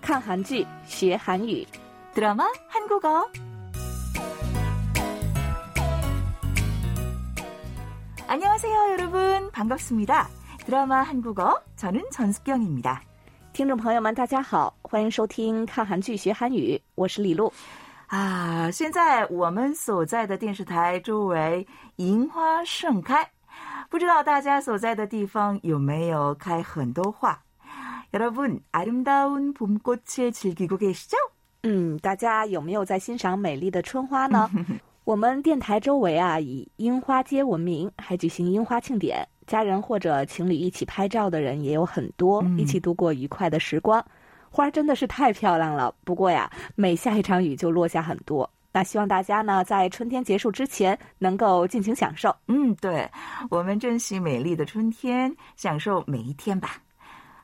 看韩剧学韩语， 드라마 한국어. 안녕하세요, 여러분. 반갑습니다. 드라마 한국어 저는 전숙경입니다. 听众朋友们，大家好，欢迎收听看韩剧学韩语，我是李璐。啊，现在我们所在的电视台周围樱花盛开，不知道大家所在的地方有没有开很多花？ 여러분아름다운봄꽃을즐기고계시죠？嗯，大家有没有在欣赏美丽的春花呢？我们电台周围啊，以樱花街闻名，还举行樱花庆典，家人或者情侣一起拍照的人也有很多，嗯一起度过愉快的时光。花真的是太漂亮了，不过呀，每下一场雨就落下很多。那希望大家呢，在春天结束之前能够尽情享受。嗯，对，我们珍惜美丽的春天，享受每一天吧。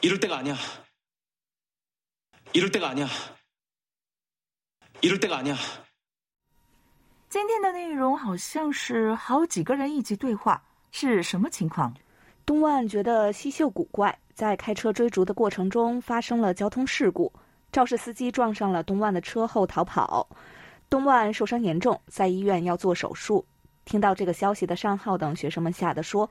이럴 때가 아니야. 이럴 때가 아니야. 이럴 때가 아니야. 今天的内容好像是好几个人一起对话，是什么情况？东万觉得西秀古怪，在开车追逐的过程中发生了交通事故，肇事司机撞上了东万的车后逃跑，东万受伤严重，在医院要做手术。听到这个消息的尚浩等学生们吓得说：“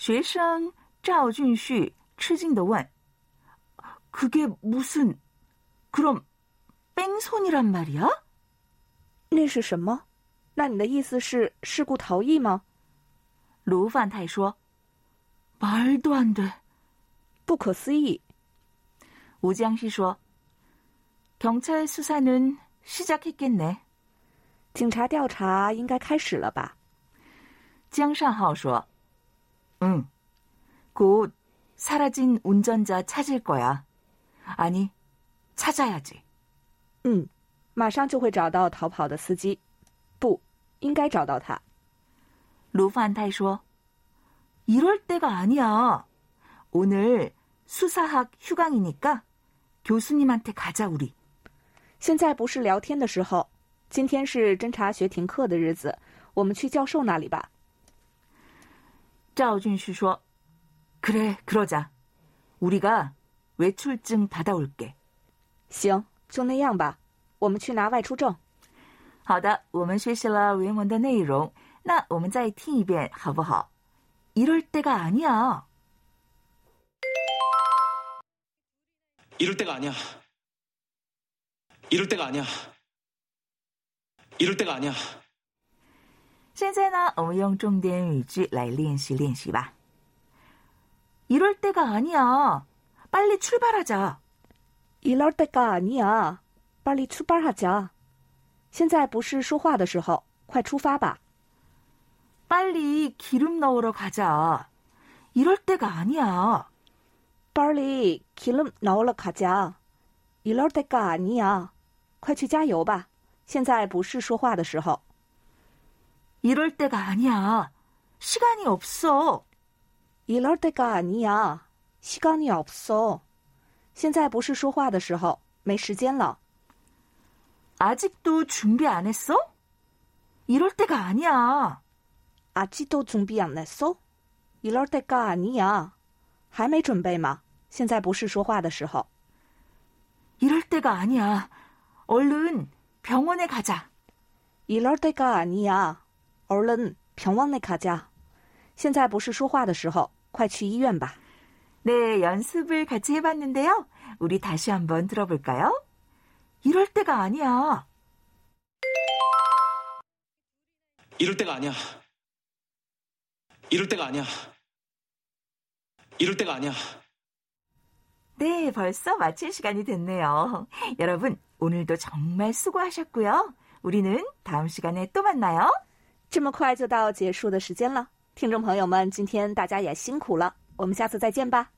学生赵俊旭吃惊地问：“ 그게 무슨 그럼 뺑소니란 말이야？” 那是什么？那你的意思是事故逃逸吗？卢范太说：“말도안 돼。 不可思议。吴江熙说：“경찰수사는시작했겠네。 警察调查应该开始了吧？江尚浩说：“ 응，곧사라진운전자찾을거야아니찾아야지。 嗯，马上就会找到逃跑的司机。不，应该找到他。卢范太说：“이럴때가아니야오늘수사학휴강이니까교수님한테가자우리。 现在不是聊天的时候，今天是侦查学停课的日子，我们去教授那里吧。 赵俊旭说：“그래그러자우리가외출증받아올게。 行，就那样吧，我们去拿外出证。好的，我们学习了原文的内容，那我们再听一遍好不好？이럴때가아니야 이럴 때가 아니야. 이럴 때가 아니야. 이럴 때가 아니야. 现在呢，我们用重点语句来练习练习吧。이럴때가아니야빨리출발하자。 이럴때가아니야빨리출발하자。 现在不是说话的时候，快出发吧。 빨리기름넣으러가자이럴때가아니야 빨리기름넣으러가자이럴때가아니야快去加油吧。现在不是说话的时候。 이럴때가아니야시간이없어 이럴때가아니야시간이없어现在不是说话的时候，没时间了。 아직도 준비 안 했어? 이럴 때가 아니야. 아직도 준비 안 했어? 이럴 때가 아니야. 还没准备吗？现在不是说话的时候。 이럴 때가 아니야. 얼른 병원에 가자. 이럴 때가 아니야. 얼른 병원에 가자. 现在不是说话的时候，快去医院吧。 네, 연습을 같이 해봤는데요. 우리 다시 한번 들어볼까요? 이럴 때가 아니야. 이럴 때가 아니야. 이럴 때가 아니야. 이럴 때가 아니야. 네, 벌써 마칠 시간이 됐네요. 여러분, 오늘도 정말 수고하셨고요. 우리는 다음 시간에 또 만나요. 这么快就到结束的时间了，听众朋友们，今天大家也辛苦了，我们下次再见吧。